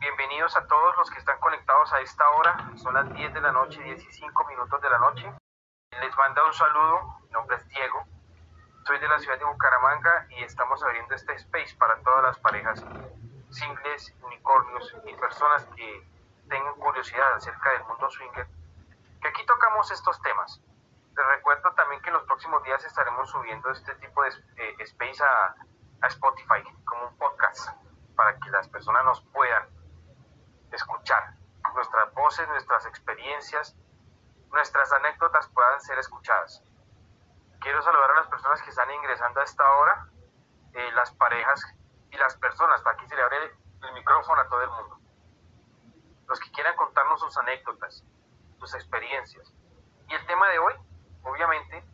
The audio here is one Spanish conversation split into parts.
bienvenidos a todos los que están conectados a esta hora. Son las 10 de la noche, 15 minutos de la noche. Les manda un saludo, mi nombre es Diego. Soy de la ciudad de Bucaramanga y estamos abriendo este space para todas las parejas singles, unicornios y personas que tengan curiosidad acerca del mundo swinger. Que aquí tocamos estos temas. Les recuerdo también que en los próximos días estaremos subiendo este tipo de eh, space a, a Spotify como un podcast para que las personas nos puedan escuchar. Nuestras voces, nuestras experiencias, nuestras anécdotas puedan ser escuchadas. Quiero saludar a las personas que están ingresando a esta hora, eh, las parejas y las personas, que se le abre el micrófono a todo el mundo. Los que quieran contarnos sus anécdotas, sus experiencias. Y el tema de hoy, obviamente,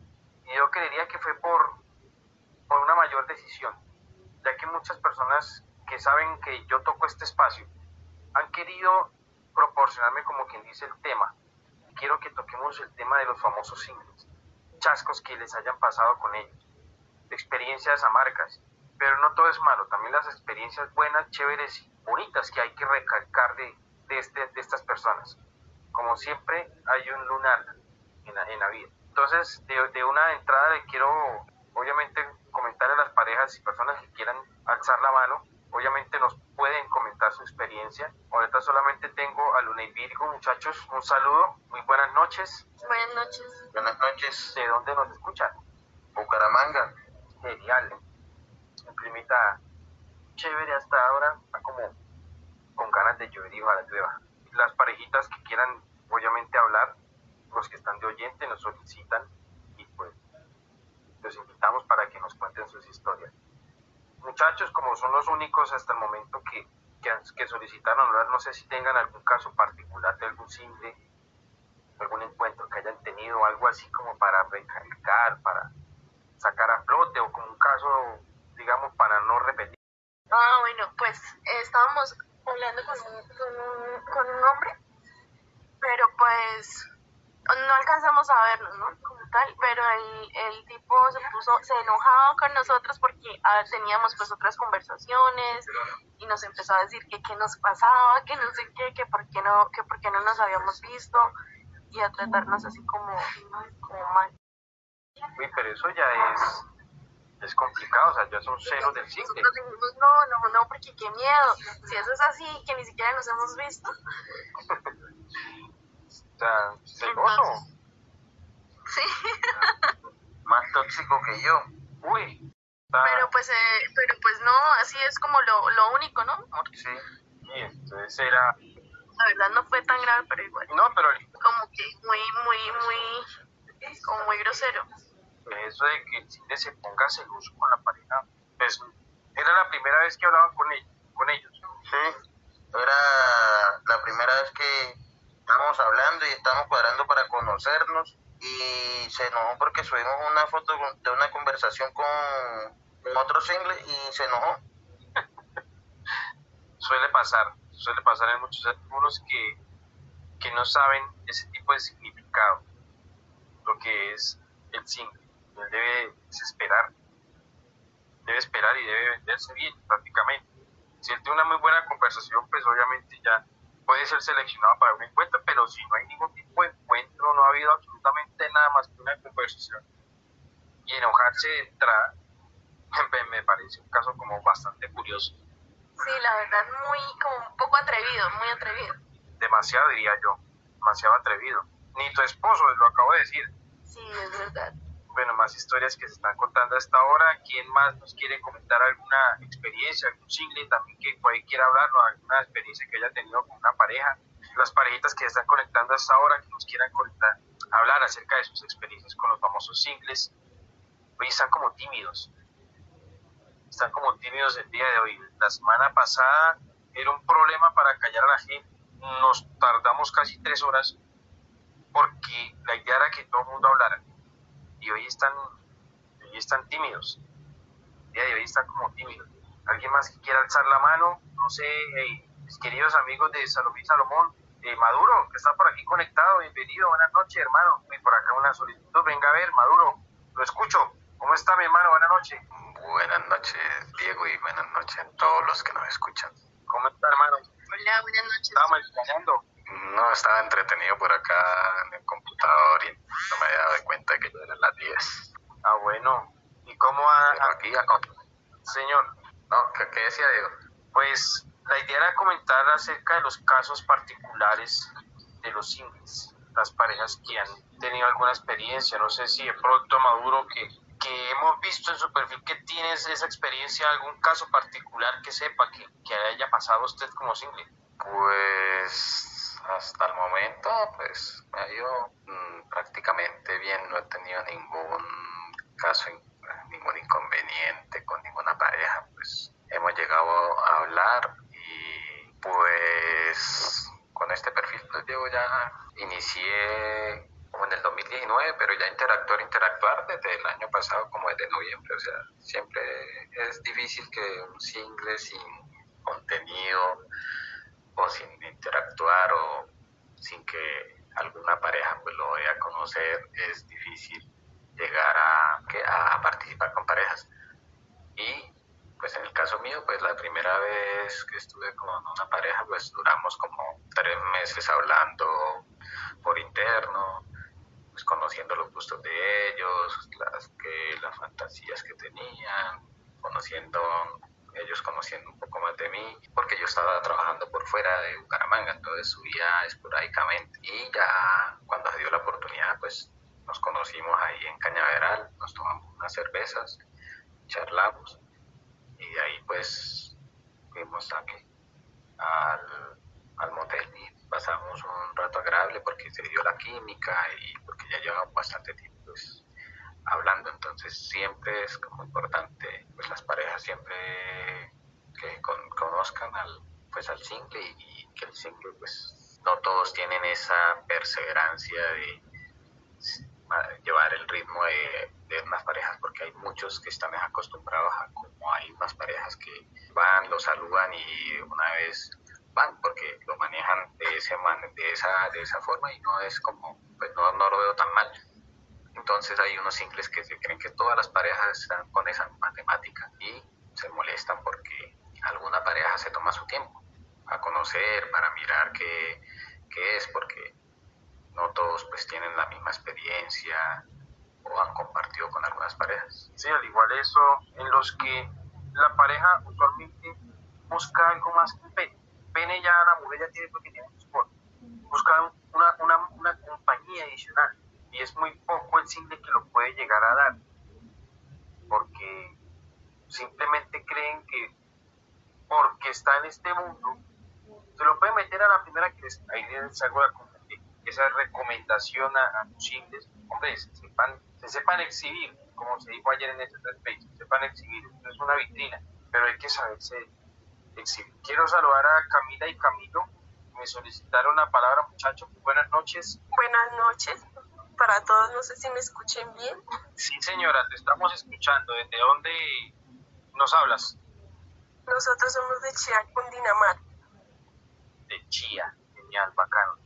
yo creería que fue por, por una mayor decisión, ya que muchas personas que saben que yo toco este espacio han querido proporcionarme como quien dice el tema. Quiero que toquemos el tema de los famosos singles, chascos que les hayan pasado con ellos, experiencias amargas, pero no todo es malo, también las experiencias buenas, chéveres y bonitas que hay que recalcar de, de, este, de estas personas. Como siempre, hay un lunar en la, en la vida. Entonces, de, de una entrada le quiero, obviamente, comentar a las parejas y personas que quieran alzar la mano obviamente nos pueden comentar su experiencia. Ahorita solamente tengo a Luna y Virgo, muchachos, un saludo, muy buenas noches. Buenas noches. Buenas noches. ¿De dónde nos escuchan? Bucaramanga. Genial. Un climita chévere hasta ahora, está como con ganas de llover y ojalá llueva. Las parejitas que quieran, obviamente, hablar, los que están de oyente nos solicitan y pues los invitamos para que nos cuenten sus historias muchachos, como son los únicos hasta el momento que, que, solicitaron hablar, no sé si tengan algún caso particular de algún single, algún encuentro que hayan tenido, algo así como para recalcar, para sacar a flote o como un caso, digamos, para no repetir. Ah, bueno, pues estábamos hablando con un, con un hombre, pero pues no alcanzamos a vernos, ¿no? Como tal, pero el, el tipo se puso, se enojaba con nosotros porque teníamos pues otras conversaciones y nos empezó a decir que qué nos pasaba, que no sé qué, que por qué no, que por qué no nos habíamos visto y a tratarnos así como, como mal. Uy, pero eso ya es, es complicado, o sea, ya son ceros del cine. Nosotros dijimos, no, no, no, porque qué miedo. Si eso es así, que ni siquiera nos hemos visto. O sea, celoso. Sí. Más tóxico que yo. Uy. Pero pues, eh, pero pues no, así es como lo, lo único, ¿no? Sí. Y entonces era... La verdad no fue tan grave, pero igual. No, pero... Como que muy, muy, muy... Como muy grosero. Eso de que el cine se ponga celoso con la pareja, pues era la primera vez que hablaban con ellos. Con ellos. Sí. Era la primera vez que estamos hablando y estamos cuadrando para conocernos y se enojó porque subimos una foto de una conversación con, otro single y se enojó. suele pasar, suele pasar en muchos algunos que, que no saben ese tipo de significado, lo que es el single. Él debe esperar, debe esperar y debe venderse bien prácticamente. Si él tiene una muy buena conversación, pues obviamente ya puede ser seleccionado para un encuentro, pero si no hay ningún tipo de encuentro, no ha habido absolutamente nada más que una conversación y enojarse de entrada, me parece un caso como bastante curioso. Sí, la verdad, muy, como un poco atrevido, muy atrevido. Demasiado, diría yo, demasiado atrevido. Ni tu esposo, lo acabo de decir. Sí, es verdad bueno, más historias que se están contando a esta hora. ¿Quién más nos quiere comentar alguna experiencia, algún single también que quiera hablarnos, alguna experiencia que haya tenido con una pareja? Las parejitas que se están conectando a esta hora, que nos quieran conectar, hablar acerca de sus experiencias con los famosos singles. Hoy están como tímidos. Están como tímidos el día de hoy. La semana pasada era un problema para callar a la gente. Nos tardamos casi tres horas porque la idea era que todo el mundo hablara y hoy están, hoy están tímidos. El día de hoy están como tímidos. ¿Alguien más que quiera alzar la mano? No sé, mis queridos amigos de Salomón Salomón, eh, Maduro, que está por aquí conectado, bienvenido, buenas noches, hermano. Y por acá una solicitud, venga a ver, Maduro, lo escucho. ¿Cómo está mi hermano? Buenas noches. Buenas noches, Diego, y buenas noches a todos los que nos escuchan. ¿Cómo está, hermano? Hola, buenas noches. Estábamos extrañando. No, estaba entretenido por acá en el computador y no me había dado cuenta que ya eran las 10. Ah, bueno. ¿Y cómo? Pero aquí. Señor, No, ¿qué, qué decía Diego? pues la idea era comentar acerca de los casos particulares de los singles, las parejas que han tenido alguna experiencia, no sé si de pronto Maduro que, que hemos visto en su perfil que tienes esa experiencia, algún caso particular que sepa que, que haya pasado usted como single. Pues hasta el momento, pues me ha ido mm, prácticamente bien, no he tenido ningún caso, in- ningún inconveniente con ninguna pareja, pues. Hemos llegado a hablar y pues con este perfil pues Diego ya inicié como en el 2019, pero ya interactuar, interactuar desde el año pasado como desde noviembre, o sea, siempre es difícil que un single sin contenido o sin interactuar o sin que alguna pareja pues lo vaya a conocer, es difícil llegar a, a participar con parejas. Y pues en el caso mío, pues la primera vez que estuve con una pareja, pues duramos como tres meses hablando por interno, pues conociendo los gustos de ellos, las, que, las fantasías que tenían, conociendo ellos conociendo un poco más de mí, porque yo estaba trabajando por fuera de Bucaramanga, entonces subía esporádicamente. Y ya cuando se dio la oportunidad, pues nos conocimos ahí en Cañaveral, nos tomamos unas cervezas, charlamos y de ahí pues fuimos aquí al, al motel y pasamos un rato agradable porque se dio la química y porque ya llevamos bastante tiempo pues, hablando, entonces siempre es como importante, pues las parejas siempre que con- conozcan al, pues al single y, que el single pues no todos tienen esa perseverancia de llevar el ritmo de, de unas parejas porque hay muchos que están acostumbrados a como hay unas parejas que van, lo saludan y una vez van porque lo manejan de ese man- de esa de esa forma y no es como pues no, no lo veo tan mal entonces hay unos singles que se creen que todas las parejas están con esa matemática y se molestan porque alguna pareja se toma su tiempo a conocer, para mirar qué, qué es, porque no todos pues tienen la misma experiencia o han compartido con algunas parejas. Sí, al igual eso, en los que la pareja usualmente busca algo más que pene. Pene ya la mujer ya tiene porque tiene su esposo. Busca una, una, una compañía adicional. Y es muy poco el single que lo puede llegar a dar. Porque simplemente creen que porque está en este mundo, se lo puede meter a la primera que les, ahí les hago la, esa recomendación a, a los singles. Hombre, se sepan, se sepan exhibir, como se dijo ayer en este space, sepan exhibir, esto es una vitrina, pero hay que saberse exhibir. Quiero saludar a Camila y Camilo, me solicitaron la palabra, muchachos. Buenas noches. Buenas noches para todos, no sé si me escuchen bien. Sí, señora, te estamos escuchando. ¿Desde dónde nos hablas? Nosotros somos de Chía, Cundinamarca. De Chía, genial, bacano.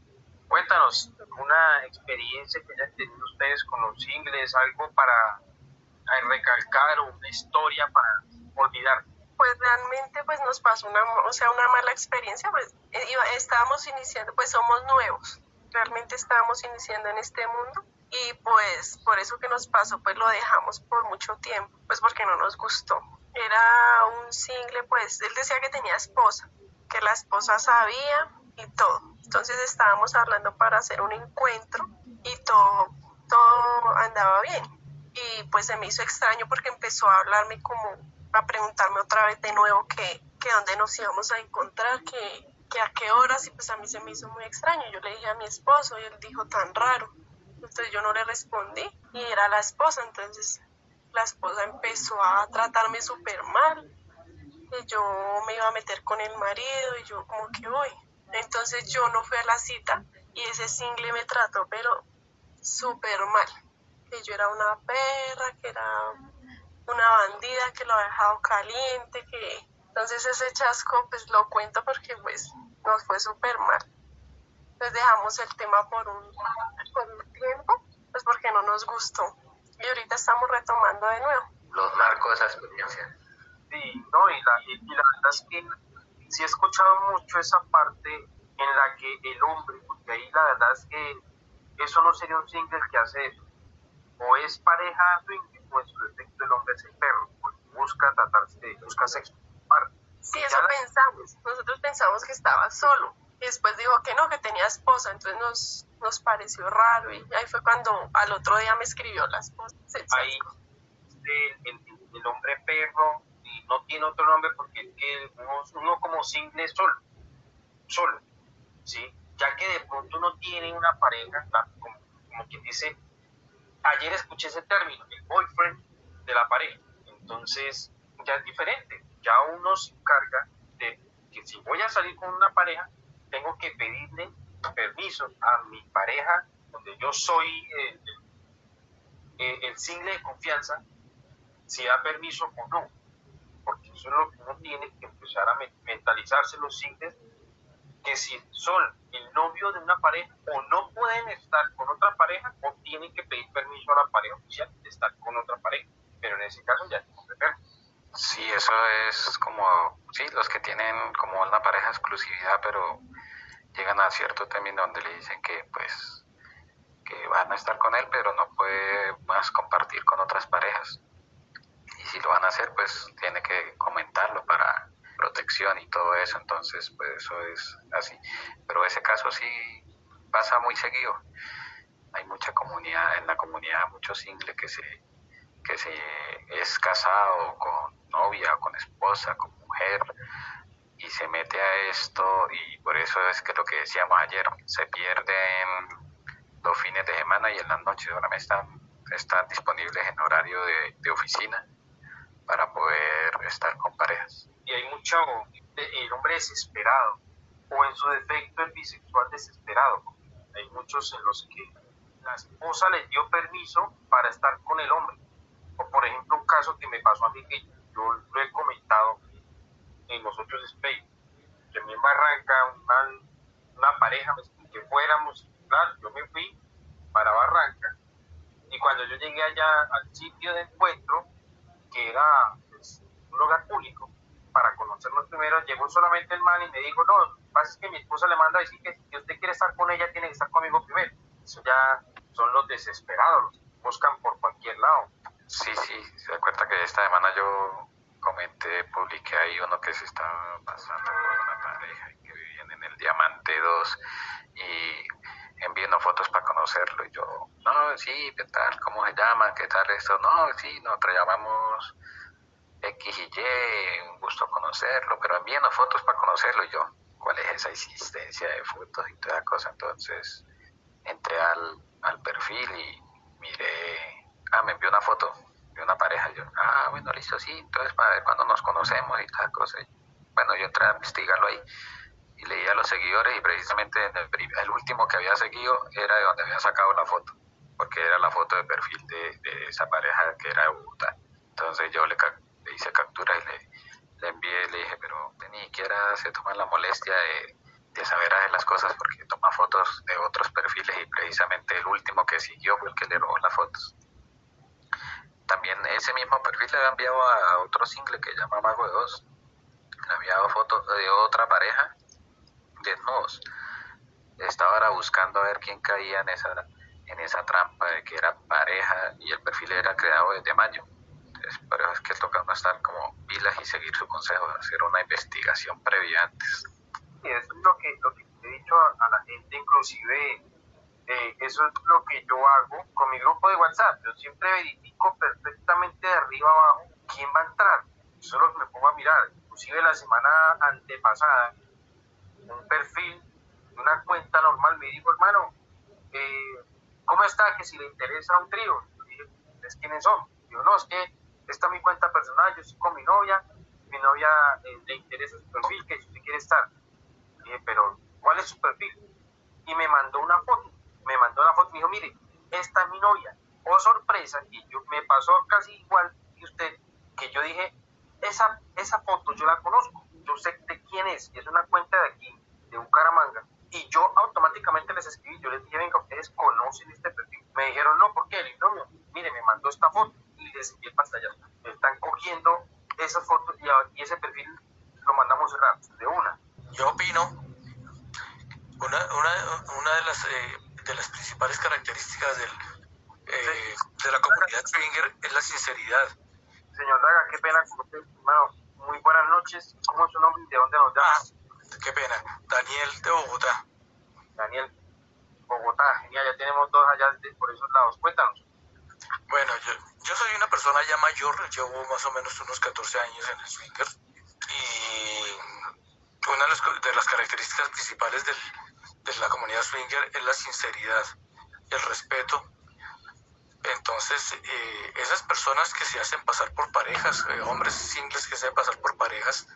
Cuéntanos una experiencia que hayan tenido ustedes con los singles, algo para eh, recalcar o una historia para olvidar. Pues realmente pues nos pasó una, o sea, una mala experiencia, pues eh, estábamos iniciando, pues somos nuevos, realmente estábamos iniciando en este mundo y pues por eso que nos pasó pues lo dejamos por mucho tiempo, pues porque no nos gustó. Era un single, pues él decía que tenía esposa, que la esposa sabía y todo. Entonces estábamos hablando para hacer un encuentro y todo, todo andaba bien. Y pues se me hizo extraño porque empezó a hablarme como, a preguntarme otra vez de nuevo que, que dónde nos íbamos a encontrar, que, que a qué horas, y pues a mí se me hizo muy extraño. Yo le dije a mi esposo y él dijo tan raro. Entonces yo no le respondí y era la esposa, entonces la esposa empezó a tratarme súper mal. Y yo me iba a meter con el marido y yo como que voy. Entonces yo no fui a la cita y ese single me trató pero súper mal. Que yo era una perra, que era una bandida, que lo había dejado caliente, que... Entonces ese chasco pues lo cuento porque pues nos fue súper mal. Entonces dejamos el tema por un, por un tiempo, pues porque no nos gustó. Y ahorita estamos retomando de nuevo. Los marcos de esa experiencia. Sí, no, y la, y, y la verdad es que sí he escuchado mucho esa parte en la que el hombre, porque ahí la verdad es que eso no sería un single que hace eso. O es pareja swing o en su defecto el hombre es el perro, porque busca tratarse, busca sexo. Sí, eso pensamos. Nosotros pensamos que estaba solo. Y después dijo que no, que tenía esposa. Entonces nos, nos pareció raro. Y ahí fue cuando al otro día me escribió la esposa. Ahí el, el, hombre perro y no tiene otro nombre porque es que uno, como single es solo. Solo. ¿Sí? Ya que de pronto uno tiene una pareja, como, como quien dice, ayer escuché ese término, el boyfriend de la pareja. Entonces, ya es diferente ya uno se encarga de que si voy a salir con una pareja, tengo que pedirle permiso a mi pareja, donde yo soy el, el, single de confianza, si da permiso o no. Porque eso es lo que uno tiene que empezar a mentalizarse los singles, que si son el novio de una pareja o no pueden estar con otra pareja o tienen que pedir permiso a la pareja oficial de estar con otra pareja. Pero en ese caso ya que Sí, eso es como, sí, los que tienen como una pareja exclusividad, pero llegan a cierto término donde le dicen que pues que van a estar con él, pero no puede más compartir con otras parejas. Y si lo van a hacer, pues tiene que comentarlo para protección y todo eso, entonces pues eso es así. Pero ese caso sí pasa muy seguido. Hay mucha comunidad, en la comunidad muchos singles que se que se es casado con novia, con esposa, con mujer, y se mete a esto, y por eso es que lo que decíamos ayer, se pierden los fines de semana y en las noches ahora están, están disponibles en horario de, de oficina para poder estar con parejas. Y hay mucho, el hombre desesperado, o en su defecto el bisexual desesperado. Hay muchos en los que la esposa les dio permiso para estar con el hombre. O por ejemplo un caso que me pasó a mí que yo lo he comentado en los otros space, que me Barranca una, pareja que fuéramos, claro, yo me fui para Barranca y cuando yo llegué allá al sitio de encuentro, que era pues, un lugar público, para conocernos primero, llegó solamente el man y me dijo, no, lo pasa es que mi esposa le manda a decir que si usted quiere estar con ella, tiene que estar conmigo primero. Eso ya son los desesperados, los buscan por cualquier lado. Sí, sí, se acuerda que esta semana yo comenté, publiqué ahí uno que se estaba pasando por una pareja que vivían en el Diamante 2 y enviando fotos para conocerlo. Y yo, no, sí, ¿qué tal? ¿Cómo se llama? ¿Qué tal esto? No, sí, nosotros llamamos X y Y, un gusto conocerlo, pero enviando fotos para conocerlo. Y yo, ¿cuál es esa existencia de fotos y toda cosa? Entonces entré al, al perfil y miré ah, me envió una foto de una pareja. Yo, ah, bueno, listo, sí, entonces para cuando nos conocemos y tal cosa. Bueno, yo entré a investigarlo ahí y leía a los seguidores y precisamente el, último que había seguido era de donde había sacado la foto, porque era la foto de perfil de, esa pareja que era de Bogotá. Entonces yo le, hice captura y le, le envié, le dije, pero ni siquiera se toman la molestia de, de saber hacer las cosas porque toma fotos de otros perfiles y precisamente el último que siguió fue el que le robó las fotos también ese mismo perfil le había enviado a otro single que se llama Mago de Dos. Le había enviado fotos de otra pareja desnudos. Estaba ahora buscando a ver quién caía en esa, en esa trampa de que era pareja y el perfil era creado desde mayo. Entonces, por eso es que toca no estar como pilas y seguir su consejo, hacer una investigación previa antes. Y eso es lo que, lo que he dicho a la gente, inclusive eh, eso es lo que yo hago con mi grupo de WhatsApp. Yo siempre verifico perfectamente de arriba abajo quién va a entrar. Eso es lo que me pongo a mirar. Inclusive la semana antepasada, un perfil de una cuenta normal me dijo, hermano, eh, ¿cómo está? Que si le interesa un trío. ¿ustedes quiénes son? Yo no, es que esta es mi cuenta personal, yo estoy con mi novia, mi novia eh, le interesa su perfil, que si usted quiere estar. dije, pero ¿cuál es su perfil? Y me mandó una foto me mandó la foto y me dijo, mire, esta es mi novia. Oh, sorpresa, y yo, me pasó casi igual que usted, que yo dije, esa, esa foto yo la conozco, yo sé de quién es, es una cuenta de aquí, de Bucaramanga. Y yo automáticamente les escribí, yo les dije, venga, ustedes conocen este perfil. Me dijeron, no, ¿por qué? El no, mire, me mandó esta foto y les envié pantalla. Me están cogiendo esas fotos y, ese perfil lo mandamos cerrado de una Una, una, una de, las, eh, de las principales características del, eh, de la comunidad swinger es la sinceridad. Señor Daga, qué pena con usted, hermano. Muy buenas noches. ¿Cómo es su nombre y de dónde nos llama? Ah, qué pena. Daniel de Bogotá. Daniel, Bogotá. Genial, ya tenemos dos allá de, por esos lados. Cuéntanos. Bueno, yo, yo soy una persona ya mayor, llevo más o menos unos 14 años en el swinger y una de las, características principales del, de la comunidad swinger es la sinceridad, el respeto. Entonces, eh, esas personas que se hacen pasar por parejas, eh, hombres singles que se hacen pasar por parejas,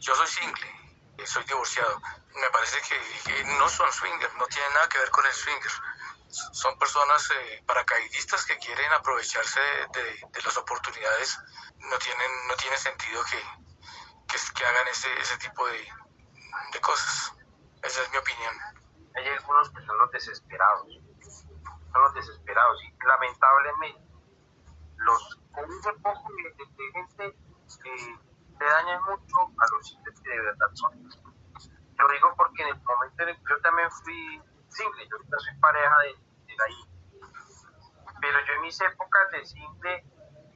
yo soy single, eh, soy divorciado, me parece que, no son swingers, no tienen nada que ver con el swinger. Son personas paracaidistas que quieren aprovecharse de, las oportunidades. No, tienen, no tiene sentido que, que, hagan ese, ese tipo de, de cosas. Esa es mi opinión. Hay algunos que son los desesperados. Son los desesperados. Y lamentablemente, los con ese poco de, gente le dañan mucho a los sitios que de verdad son. Lo digo porque en el momento en el que yo también fui single, yo ahorita soy pareja de, de ahí. Pero yo en mis épocas de single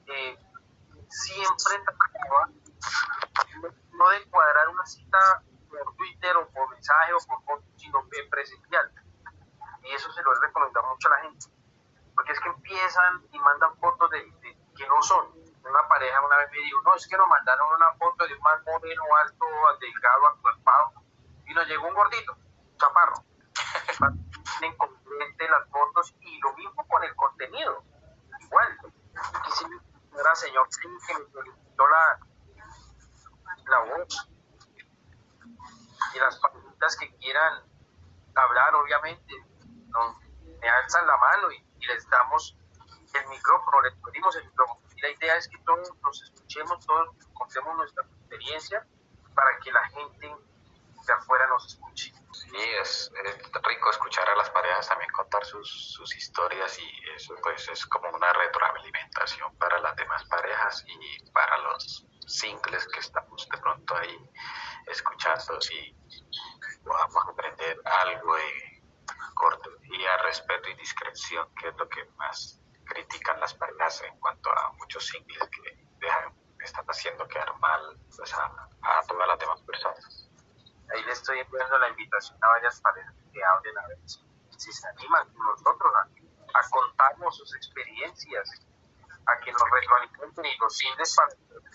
eh, siempre trataba no de cuadrar una cita por Twitter o por mensaje o por foto, sino en presencial. Y eso se lo he recomendado mucho a la gente. Porque es que empiezan y mandan fotos de, que no son. Una pareja una vez me dijo, no, es que nos mandaron una foto de un más moreno, alto, delgado, acuerpado, y nos llegó un gordito, chaparro. Incompetente las fotos y lo mismo con el contenido. Igual. Aquí sí, era señor que me solicitó la, la voz y las preguntas que quieran hablar, obviamente, me alzan la mano y, les damos el micrófono, les pedimos el micrófono. Y la idea es que todos nos escuchemos, todos contemos nuestra experiencia para que la gente de afuera nos escuche. Sí, es, rico escuchar a las parejas también contar sus, sus, historias y eso pues es como una retroalimentación para las demás parejas y para los singles que estamos de pronto ahí escuchando vamos a aprender algo de cortesía, respeto y discreción, que es lo que más critican las parejas en cuanto a muchos singles que dejan, están haciendo quedar mal pues, a, todas las demás personas. Le estoy enviando la invitación a varias parejas que hablen a ver si, se animan con nosotros a, contarnos sus experiencias, a que nos retroalimenten y los singles para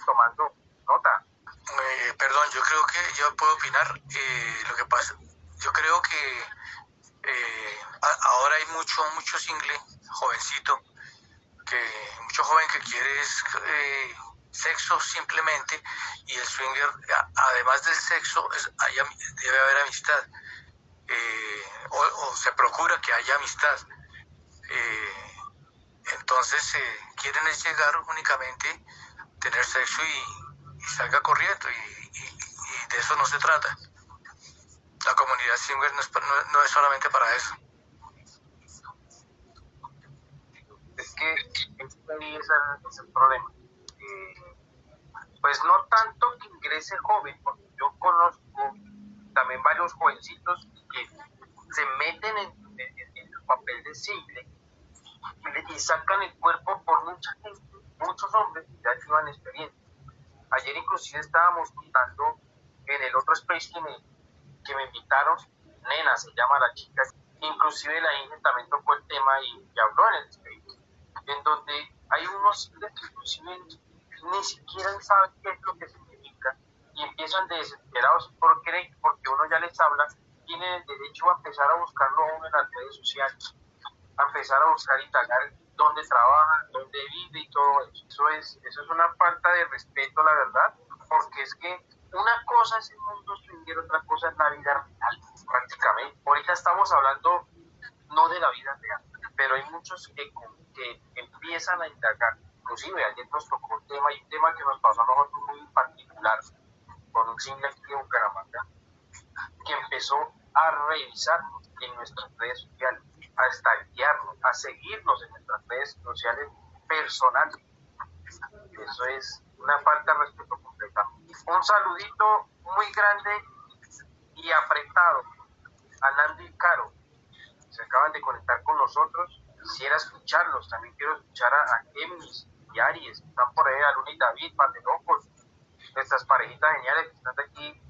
tomando nota. Eh, perdón, yo creo que yo puedo opinar. Eh, lo que pasa, yo creo que eh, ahora hay mucho, mucho single, jovencito, que mucho joven que quiere sexo simplemente y el swinger, además del sexo, debe haber amistad. O, se procura que haya amistad. entonces quieren es llegar únicamente, tener sexo y y salga corriendo y, de eso no se trata. La comunidad swinger no es, no, es solamente para eso. Es que ahí es el, problema. Pues no tanto que ingrese joven, porque yo conozco también varios jovencitos que se meten en, el papel de single y, y, sacan el cuerpo por mucha gente, muchos hombres que ya llevan experiencia. Ayer inclusive estábamos contando en el otro space que me, que me invitaron, Nena se llama la chica, inclusive la Inge también tocó el tema y, habló en el space, en donde hay unos que inclusive ni siquiera saben qué es lo que significa y empiezan desesperados porque, porque uno ya les habla, tienen el derecho a empezar a buscarlo en las redes sociales, a empezar a buscar y tagar dónde trabaja, dónde vive y todo eso. Eso es, eso es una falta de respeto, la verdad, porque es que una cosa es el mundo swinger, otra cosa es la vida real, prácticamente. Ahorita estamos hablando no de la vida real, pero hay muchos que, que empiezan a indagar. Inclusive ayer nos tocó un tema y un tema que nos pasó a nosotros muy particular con un single de Bucaramanga que empezó a revisar en nuestras redes sociales a stalkearnos, a seguirnos en nuestras redes sociales personales. Eso es una falta de respeto completa. Un saludito muy grande y apretado a Nando y Caro. Se acaban de conectar con nosotros. Quisiera escucharlos. También quiero escuchar a, a Aries, que están por ahí, a Luna y David, par de locos. Nuestras parejitas geniales que están aquí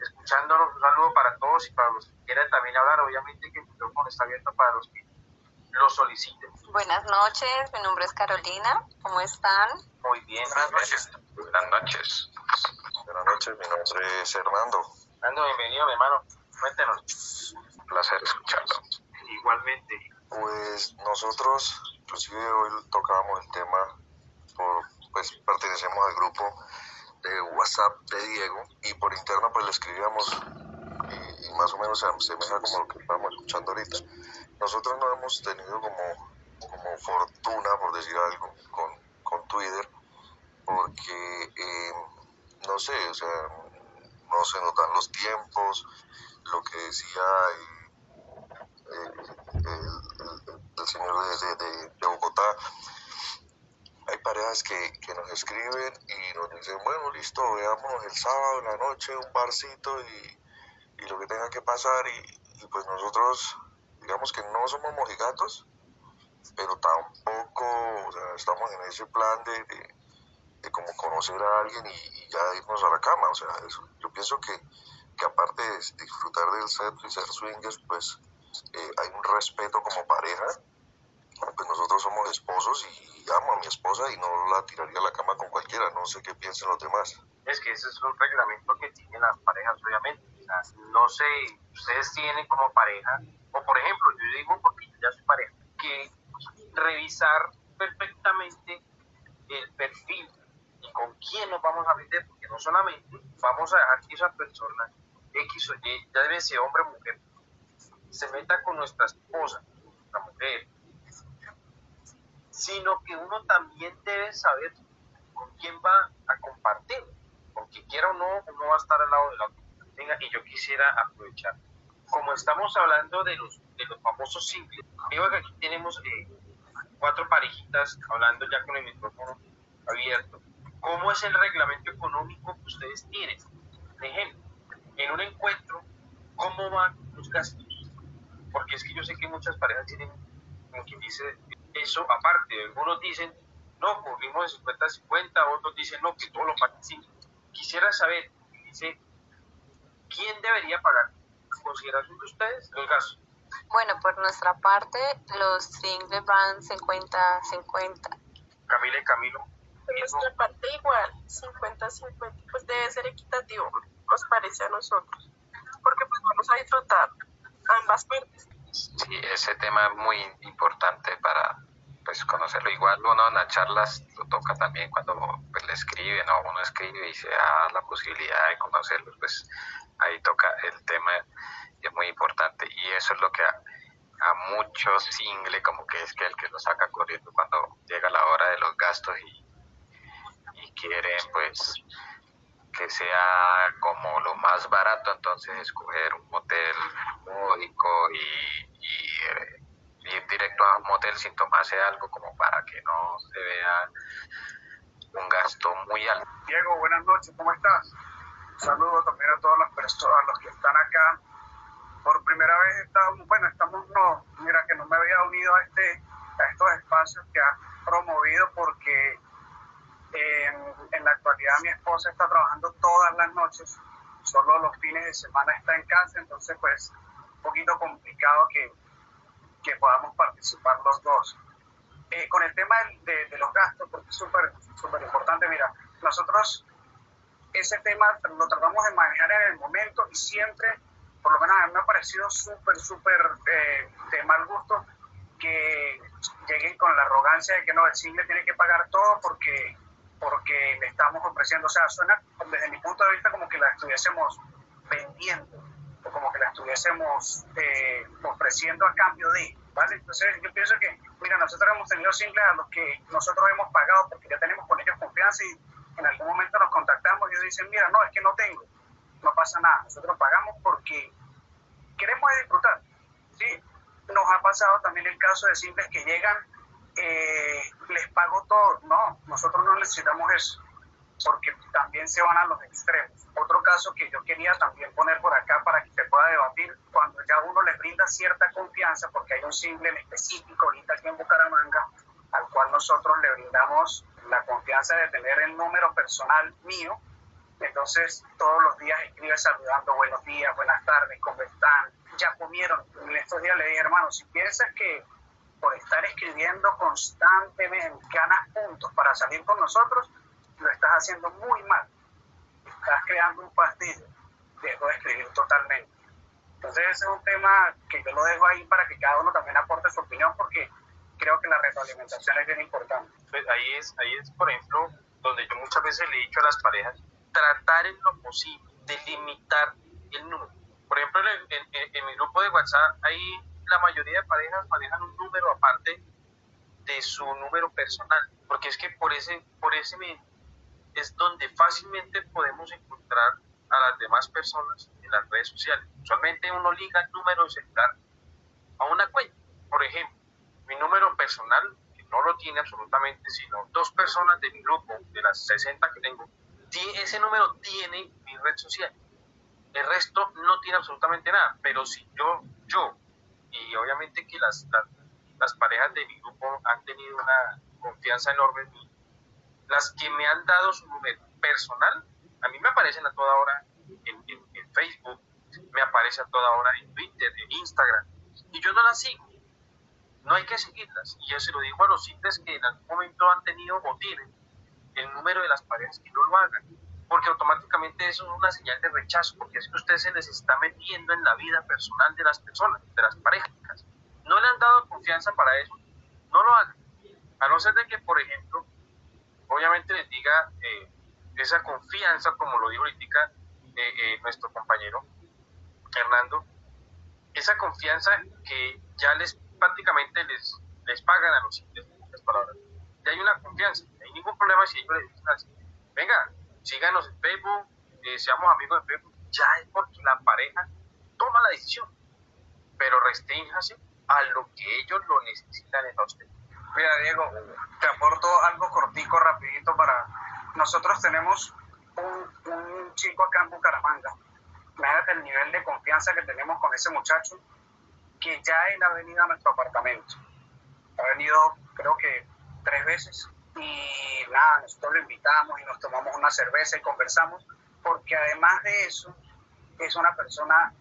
escuchándonos. Un saludo para todos y para los que quieran también hablar. Obviamente que el micrófono está abierto para los que lo soliciten. Buenas noches, mi nombre es Carolina. ¿Cómo están? Muy bien. Buenas noches. Buenas noches. Buenas noches, mi nombre es Hernando. Hernando, bienvenido, mi hermano. Cuéntenos. Un placer escucharlo. Igualmente. Pues nosotros, inclusive hoy tocábamos el tema, por, pues pertenecemos al grupo de WhatsApp de Diego y por interno pues le escribíamos y, más o menos se asemeja como lo que estamos escuchando ahorita. Nosotros no hemos tenido como, como fortuna, por decir algo, con, con Twitter, porque eh, no sé, o sea, no se notan los tiempos, lo que decía el señor de, de, de, Bogotá. Hay parejas que, que, nos escriben y nos dicen, bueno, listo, veámonos el sábado en la noche, un barcito y, y lo que tenga que pasar. Y, y, pues nosotros, digamos que no somos mojigatos, pero tampoco o sea, estamos en ese plan de, de, de como conocer a alguien y, ya irnos a la cama. O sea, eso, yo pienso que, que aparte de disfrutar del sexo y ser swingers, pues eh, hay un respeto como pareja. Pues nosotros somos esposos y amo a mi esposa y no la tiraría a la cama con cualquiera. No sé qué piensen los demás. Es que ese es un reglamento que tienen las parejas, obviamente. O sea, no sé, ustedes tienen como pareja, o por ejemplo, yo digo porque yo ya soy pareja, que revisar perfectamente el perfil y con quién nos vamos a meter, porque no solamente vamos a dejar que esa persona X o Y, ya debe ser hombre o mujer, se meta con nuestra esposa, la mujer, sino que uno también debe saber con quién va a compartir, porque quiera o no, uno va a estar al lado de la otra. Y yo quisiera aprovechar, como estamos hablando de los, de los famosos simples, veo que aquí tenemos eh, cuatro parejitas hablando ya con el micrófono abierto. ¿Cómo es el reglamento económico que ustedes tienen? Por ejemplo, en un encuentro, ¿cómo van los gastos? Porque es que yo sé que muchas parejas tienen, como quien dice, eso aparte. Algunos dicen, no, cubrimos de 50-50, otros dicen, no, que todo lo pagan cinco. Quisiera saber, dice, ¿quién debería pagar? ¿Consideración de ustedes los gastos? Bueno, por nuestra parte, los singles van 50-50. Camila y Camilo. Por nuestra parte igual, 50-50, pues debe ser equitativo, nos parece a nosotros, porque pues vamos a disfrutar ambas partes. Sí, ese tema es muy importante para pues conocerlo. Igual uno en las charlas lo toca también cuando pues, le escriben o uno escribe y se da la posibilidad de conocerlos, pues ahí toca el tema es muy importante y eso es lo que a, a muchos single como que es que el que lo saca corriendo cuando llega la hora de los gastos y, y quieren pues que sea como lo más barato, entonces escoger un motel módico y, y eh, ir directo a un motel sin tomarse algo como para que no se vea un gasto muy alto. Diego, buenas noches, ¿cómo estás? Saludos también a todas las personas, los que están acá. Por primera vez estamos, bueno, estamos, no, mira que no me había unido a, este, a estos espacios que has promovido porque en, la actualidad mi esposa está trabajando todas las noches, solo los fines de semana está en casa, entonces pues un poquito complicado que, que podamos participar los dos. Eh, con el tema de, de, los gastos, porque es súper súper importante, mira, nosotros ese tema lo tratamos de manejar en el momento y siempre, por lo menos a mí me ha parecido súper, súper eh, de mal gusto que lleguen con la arrogancia de que no, el single tiene que pagar todo porque porque le estamos ofreciendo, o sea, suena desde mi punto de vista como que la estuviésemos vendiendo o como que la estuviésemos eh, ofreciendo a cambio de. Entonces yo pienso que, mira, nosotros hemos tenido singles a los que nosotros hemos pagado porque ya tenemos con ellos confianza y en algún momento nos contactamos y ellos dicen, mira, no, es que no tengo, no pasa nada, nosotros pagamos porque queremos disfrutar, ¿sí? Nos ha pasado también el caso de singles que llegan eh, les pago todo. No, nosotros no necesitamos eso, porque también se van a los extremos. Otro caso que yo quería también poner por acá para que se pueda debatir, cuando ya uno les brinda cierta confianza porque hay un single específico ahorita aquí en Bucaramanga al cual nosotros le brindamos la confianza de tener el número personal mío. Entonces todos los días escribe saludando buenos días, buenas tardes, ¿cómo están? Ya comieron. En estos días le dije, hermano, si piensas que por estar escribiendo constantemente ganas puntos para salir con nosotros, lo estás haciendo muy mal. Estás creando un fastidio. Dejo de escribir totalmente. Entonces ese es un tema que yo lo dejo ahí para que cada uno también aporte su opinión porque creo que la retroalimentación es bien importante. Pues ahí es, ahí es, por ejemplo, donde yo muchas veces le he dicho a las parejas, tratar en lo posible de limitar el número. Por ejemplo, en, en mi grupo de WhatsApp, ahí la mayoría de parejas manejan un número aparte de su número personal, porque es que por ese, por ese es donde fácilmente podemos encontrar a las demás personas en las redes sociales. Usualmente uno liga el número de celular a una cuenta. Por ejemplo, mi número personal, que no lo tiene absolutamente, sino dos personas de mi grupo, de las 60 que tengo, ese número tiene mi red social. El resto no tiene absolutamente nada, pero si yo, yo, y obviamente que las, las, parejas de mi grupo han tenido una confianza enorme en mí, las que me han dado su número personal, a mí me aparecen a toda hora en, en Facebook, me aparece a toda hora en Twitter, en Instagram, y yo no las sigo no hay que seguirlas. Y yo se lo digo a los simples que en algún momento han tenido o tienen el número de las parejas que no lo hagan. Porque automáticamente eso es una señal de rechazo, porque es que usted se les está metiendo en la vida personal de las personas, de las parejas. No le han dado confianza para eso, no lo hagan. A no ser de que, por ejemplo, obviamente les diga eh, esa confianza, como lo dijo ahorita eh, eh, nuestro compañero Hernando, esa confianza que ya les prácticamente les, les pagan a los simples, en palabras. Y hay una confianza, no hay ningún problema si ellos les dicen así, venga, síganos en Facebook, eh, seamos amigos de Facebook, ya es porque la pareja toma la decisión, pero restrínjase a lo que ellos lo necesitan en usted. Mira, Diego, te aporto algo cortico, rapidito para... Nosotros tenemos un, un chico acá en Bucaramanga. Imagínate el nivel de confianza que tenemos con ese muchacho que ya él ha venido a nuestro apartamento. Ha venido creo que tres veces y nada, nosotros lo invitamos y nos tomamos una cerveza y conversamos porque además de eso es una persona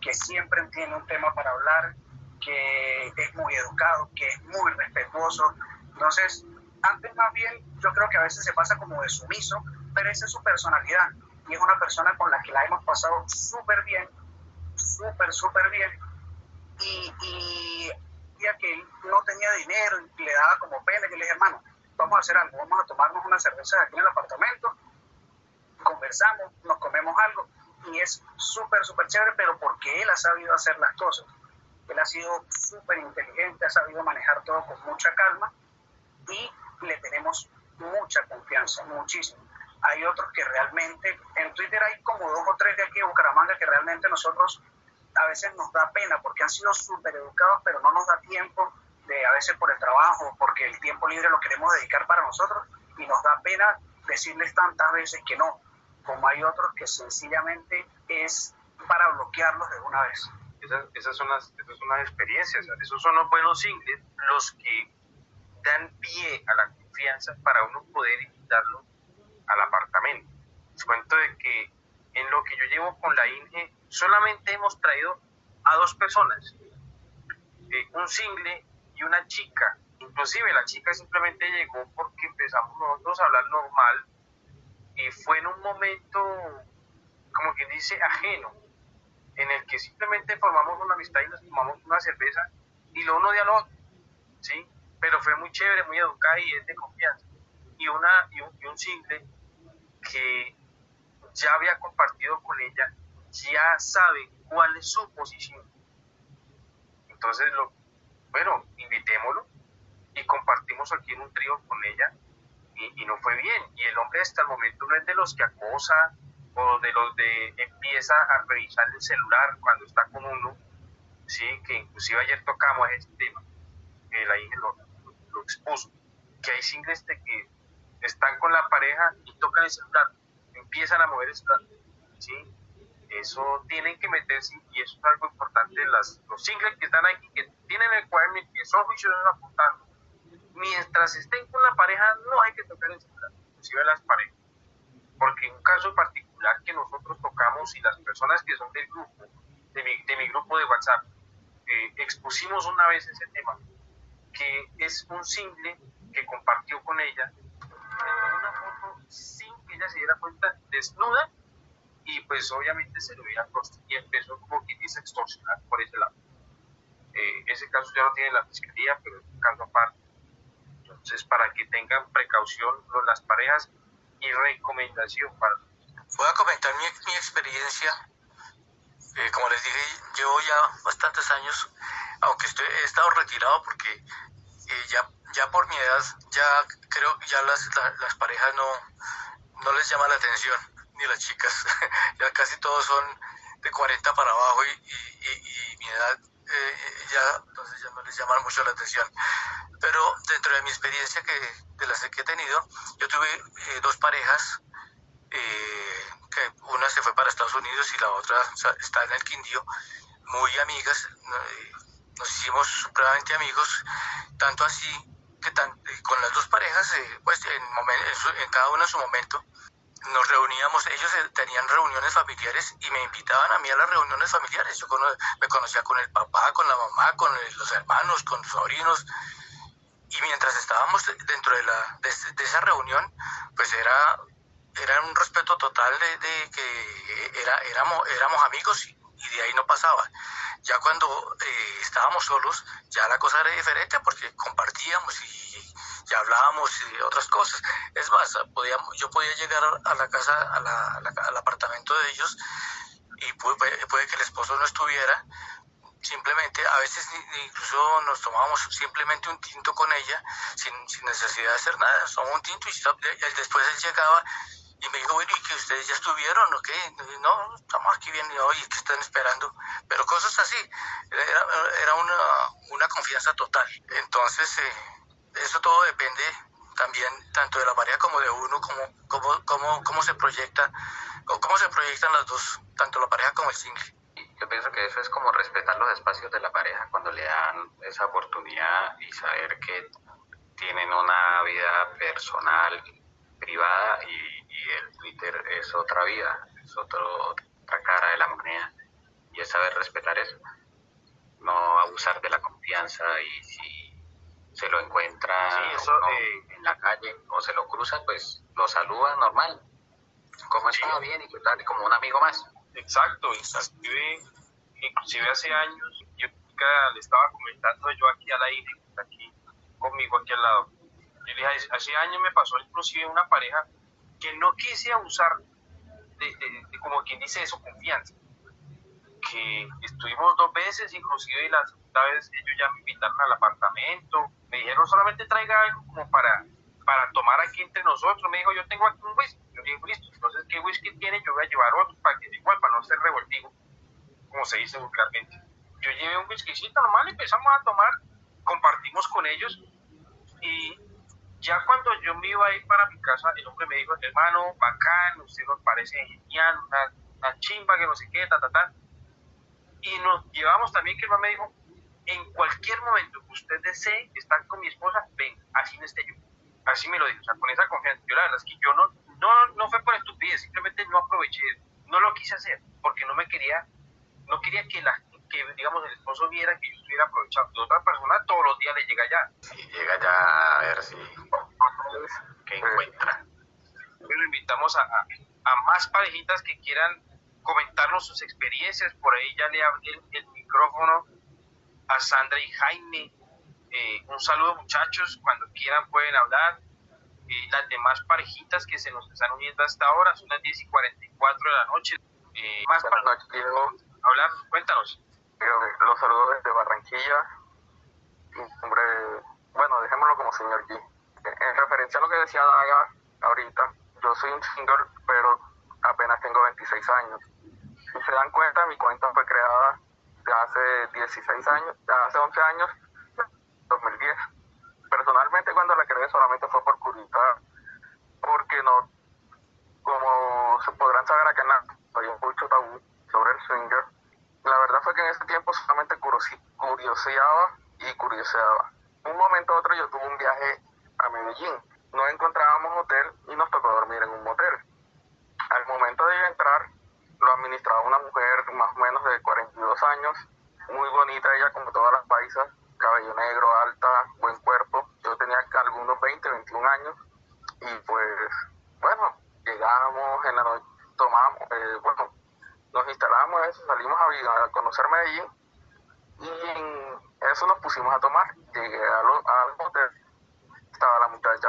que siempre tiene un tema para hablar, que es muy educado, que es muy respetuoso. Entonces, antes más bien yo creo que a veces se pasa como de sumiso, pero esa es su personalidad y es una persona con la que la hemos pasado súper bien, súper, súper bien y, y ya que no tenía dinero y le daba como pena, que le dije, hermano, vamos a hacer algo, vamos a tomarnos una cerveza aquí en el apartamento, conversamos, nos comemos algo y es súper, súper chévere, pero porque él ha sabido hacer las cosas. Él ha sido súper inteligente, ha sabido manejar todo con mucha calma y le tenemos mucha confianza, muchísimo. Hay otros que realmente, en Twitter hay como dos o tres de aquí en Bucaramanga que realmente nosotros a veces nos da pena porque han sido súper educados, pero no nos da tiempo, de, a veces por el trabajo, porque el tiempo libre lo queremos dedicar para nosotros y nos da pena decirles tantas veces que no, como hay otros que sencillamente es para bloquearlos de una vez. Esas, esas, son, las, esas son las experiencias, esos son los buenos singles, los que dan pie a la confianza para uno poder invitarlo al apartamento. Les cuento de que en lo que yo llevo con la INGE solamente hemos traído a dos personas, eh, un single y una chica. Inclusive la chica simplemente llegó porque empezamos nosotros a hablar normal y fue en un momento, como quien dice, ajeno, en el que simplemente formamos una amistad y nos tomamos una cerveza y lo uno de al otro, ¿sí? Pero fue muy chévere, muy educada y es de confianza. Y, una, y, un, y un single que ya había compartido con ella ya sabe cuál es su posición. Entonces, lo, bueno, invitémoslo. Y compartimos aquí en un trío con ella y, no fue bien. Y el hombre hasta el momento no es de los que acosa o de los de empieza a revisar el celular cuando está con uno, sí, que inclusive ayer tocamos este tema, que la hija lo, lo, expuso, que hay singles de que están con la pareja y tocan el celular, empiezan a mover el celular, sí, eso tienen que meterse y eso es algo importante. Las, los singles que están aquí, que tienen el cuaderno que son juiciosos apuntando, mientras estén con la pareja no hay que tocar el celular, inclusive las parejas. Porque en un caso particular que nosotros tocamos y las personas que son del grupo, de mi, de mi grupo de WhatsApp, eh, expusimos una vez ese tema, que es un single que compartió con ella una foto sin que ella se diera cuenta desnuda y pues obviamente se lo veía y empezó como que dice extorsionar por ese lado. Eh, ese caso ya lo tiene la fiscalía, pero es un caso aparte. Entonces, para que tengan precaución las parejas y recomendación para... Voy a comentar mi, mi experiencia. Eh, como les dije, llevo ya bastantes años, aunque estoy, he estado retirado porque eh, ya, ya por mi edad, ya creo que ya las, las parejas no, no les llama la atención ni las chicas. ya casi todos son de 40 para abajo y, y, mi edad eh, ya, entonces ya no les llama mucho la atención. Pero dentro de mi experiencia que, de las que he tenido, yo tuve eh, dos parejas, eh, que una se fue para Estados Unidos y la otra está en el Quindío, muy amigas, nos hicimos supremamente amigos, tanto así que tan, con las dos parejas, pues en, en, en cada uno en su momento, nos reuníamos, ellos eh, tenían reuniones familiares y me invitaban a mí a las reuniones familiares. Yo me conocía con el papá, con la mamá, con los hermanos, con sobrinos. Y mientras estábamos dentro de, la, de, esa reunión, pues era, era un respeto total de, que era, éramos, éramos amigos y, de ahí no pasaba. Ya cuando eh, estábamos solos, ya la cosa era diferente porque compartíamos y y hablábamos y otras cosas. Es más, podíamos, yo podía llegar a la casa, a la, al apartamento de ellos y puede, puede, que el esposo no estuviera. Simplemente, a veces incluso nos tomábamos simplemente un tinto con ella sin, sin necesidad de hacer nada. Tomamos un tinto y después él llegaba y me dijo, bueno, ¿y que ustedes ya estuvieron o qué? No, estamos aquí bien, y oye, ¿qué están esperando? Pero cosas así, era, era una, una confianza total. Entonces, eh, eso todo depende también tanto de la pareja como de uno, como, como, como, cómo se proyecta, o cómo se proyectan las dos, tanto la pareja como el single. Yo pienso que eso es como respetar los espacios de la pareja cuando le dan esa oportunidad y saber que tienen una vida personal, privada y, el Twitter es otra vida, es otro, otra cara de la moneda y es saber respetar eso, no abusar de la confianza y si se lo encuentra eh, en la calle o se lo cruza, pues lo saluda normal. ¿Cómo está? Bien, y tal, como un amigo más. Exacto, inclusive, inclusive hace años, yo le estaba comentando yo aquí al aire, aquí conmigo, aquí al lado. Yo dije, hace años me pasó inclusive una pareja que no quise abusar de, de como quien dice eso, confianza que estuvimos dos veces, inclusive la segunda vez ellos ya me invitaron al apartamento, me dijeron solamente traiga algo como para, para tomar aquí entre nosotros, me dijo yo tengo aquí un whisky, yo dije listo, entonces qué whisky tiene, yo voy a llevar otro para que igual, para no ser revoltivo, como se dice vulgarmente. Yo llevé un whiskycito normal, empezamos a tomar, compartimos con ellos y ya cuando yo me iba a ir para mi casa, el hombre me dijo, hermano, bacán, usted nos parece genial, una, una chimba que no sé qué, ta, ta, ta y nos llevamos también que el me dijo, en cualquier momento que usted desee estar con mi esposa, ven, así no esté yo. Así me lo dijo, o sea, con esa confianza. Yo la verdad es que yo no, no, no fue por estupidez, simplemente no aproveché, no lo quise hacer, porque no me quería, no quería que la que digamos el esposo viera que yo estuviera aprovechando de otra persona todos los días le llega ya sí, llega ya a ver si que encuentra pero invitamos a, a, a más parejitas que quieran comentarnos sus experiencias. Por ahí ya le abrí el, micrófono a Sandra y Jaime. Eh, un saludo muchachos, cuando quieran pueden hablar. Eh, las demás parejitas que se nos están uniendo hasta ahora son las 10 y 44 de la noche. Eh, más para hablar, cuéntanos. Los saludos desde Barranquilla. Hombre, bueno, dejémoslo como señor G. En referencia a lo que decía Daga ahorita, yo soy un single, pero apenas tengo 26 años. Si se dan cuenta, mi cuenta fue creada hace 16 años, hace 11 años, 2010. Personalmente cuando la creé solamente fue por curiosidad, porque no, como se podrán saber acá en la hay mucho tabú sobre el swinger. La verdad fue que en ese tiempo solamente curioseaba y curioseaba. Un momento a otro yo tuve un viaje a Medellín. No encontrábamos hotel y nos tocó dormir en un motel. Al momento de entrar, lo administraba una mujer más o menos de 42 años, muy bonita ella como todas las paisas, cabello negro, alta, buen cuerpo. Yo tenía algunos 20, 21 años y pues bueno, llegamos en la noche, tomamos, eh, bueno, nos instalamos eso, salimos a, a, conocer Medellín y en eso nos pusimos a tomar. Llegué al hotel, estaba la muchacha,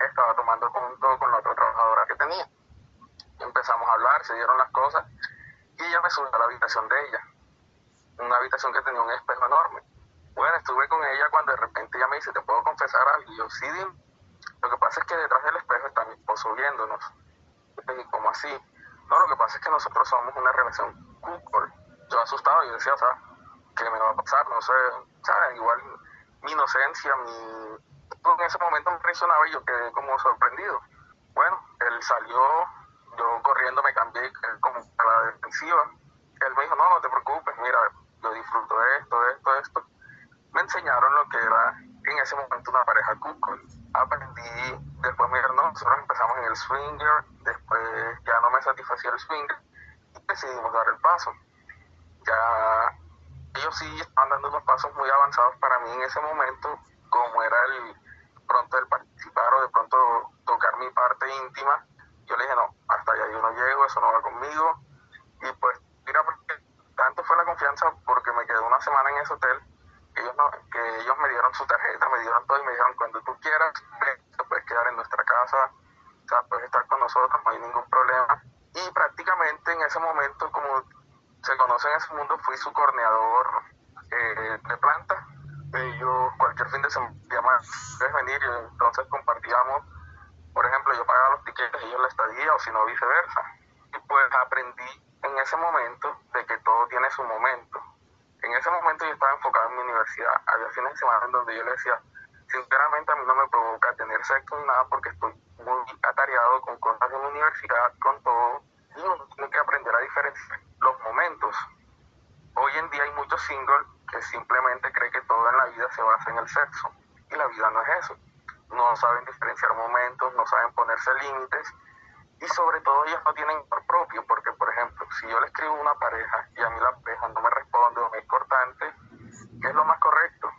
estaba tomando junto con la otra trabajadora que tenía. Empezamos a hablar, se dieron las cosas y ella me subió a la habitación de ella, una habitación que tenía un espejo enorme. Bueno, estuve con ella cuando de repente ella me dice, ¿te puedo Y yo, sí. Lo que pasa es que detrás del espejo está mi esposo viéndonos. Y como así. No, lo que pasa es que nosotros somos una relación. Yo asustado, yo decía, o sea, ¿qué me va a pasar? No sé, ¿sabes? Igual mi inocencia, mi... En ese momento me impresionaba y yo quedé como sorprendido. Bueno, él salió, yo corriendo me cambié como a la defensiva. Él me dijo, no, no te preocupes, mira, yo disfruto de esto, de esto, de esto. Me enseñaron lo que era en ese momento una pareja Google aprendí, después no, nosotros empezamos en el swinger, después ya no me satisfacía el swinger y decidimos dar el paso. Ya ellos sí estaban dando unos pasos muy avanzados para mí en ese momento, como era el pronto el participar o de pronto tocar mi parte íntima. Yo le dije, no, hasta allá yo no llego, eso no va conmigo. Y pues, mira, porque tanto fue la confianza porque me quedé una semana en ese hotel ellos, no, que ellos me dieron su tarjeta, me dieron todo y me dijeron, cuando tú quieras, te puedes quedar en nuestra casa, o sea, puedes estar con nosotros, no hay ningún problema. Y prácticamente en ese momento, como se conoce en ese mundo, fui su corneador eh, de planta. Ellos cualquier fin de semana puedes venir y entonces compartíamos, por ejemplo, yo pagaba los tiquetes, ellos la estadía o si no viceversa. Y pues aprendí en ese momento de que todo tiene su momento en ese momento yo estaba enfocado en mi universidad. Había fines de semana en donde yo le decía, sinceramente a mí no me provoca tener sexo ni nada porque estoy muy atareado con cosas de mi universidad, con todo. Y uno tiene que aprender a diferenciar los momentos. Hoy en día hay muchos singles que simplemente creen que todo en la vida se basa en el sexo. Y la vida no es eso. No saben diferenciar momentos, no saben ponerse límites y sobre todo ellos no tienen por propio, porque por ejemplo, si yo le escribo a una pareja y a mí la pareja no me responde o me es cortante, ¿qué es lo más correcto?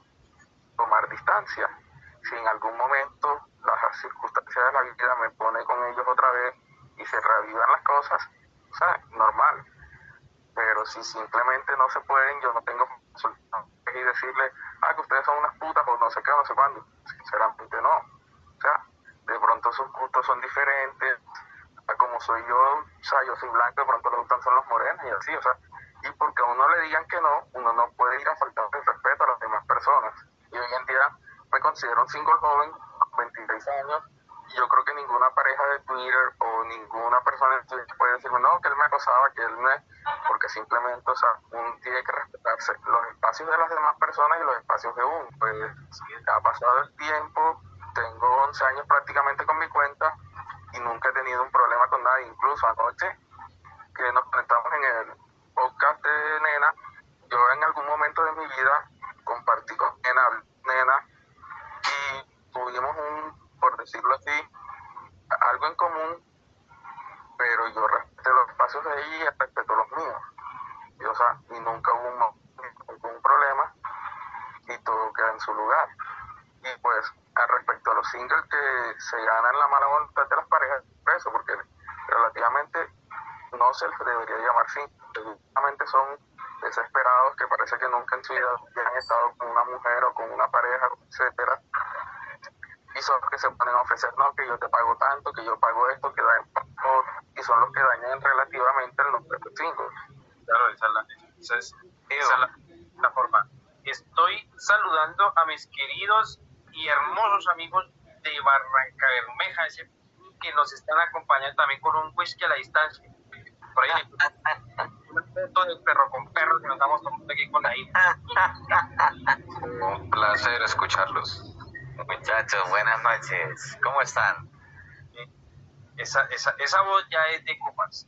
Tomar distancia. Si en algún momento de la vida me pone con ellos otra vez y se reavivan las cosas, o sea, normal. Pero si simplemente no se pueden, yo no tengo y decirle, ah, que ustedes son unas putas o no sé qué, no sé cuándo. Sinceramente no. O sea, de pronto sus gustos son diferentes, como soy yo, o sea, yo soy blanco, de pronto le gustan son los morenos y así, o sea, y porque a uno le digan que no, uno no puede ir a faltar el respeto a las demás personas. Y hoy en día me considero un single joven, 26 años, yo creo que ninguna pareja de Twitter o ninguna persona en Twitter puede decirme, no, que él me acosaba, que él me... porque simplemente, o sea, uno tiene que respetarse los espacios de las demás personas y los espacios de uno. Pues ha pasado el tiempo, tengo 11 años prácticamente con mi cuenta, y nunca he tenido un problema con nadie. Incluso anoche que nos conectamos en el podcast de Nena, yo en algún momento de mi vida compartí con Nena, Nena y tuvimos un, por decirlo así, algo en común, pero yo respeto los espacios de ella y respeto los míos. Y, o sea, y nunca hubo un problema y todo queda en su lugar. Y pues respecto a los singles que se ganan la mala voluntad de las parejas, eso, porque relativamente no se les debería llamar singles, relativamente son desesperados que parece que nunca en su vida han estado con una mujer o con una pareja, etcétera, son los que se ponen a ofrecer, no, que yo te pago tanto, que yo pago esto, que dan y son los que dañan relativamente el nombre de. Claro, esa es la, esa es, esa es la, la forma. Estoy saludando a mis queridos y hermosos amigos de Barranca Bermeja, que nos están acompañando también con un whisky a la distancia. Por ahí una foto del perro con perro que nos damos aquí con la hija. Un placer escucharlos. Buenas noches. ¿Cómo están? Esa, esa, esa voz ya es de copas.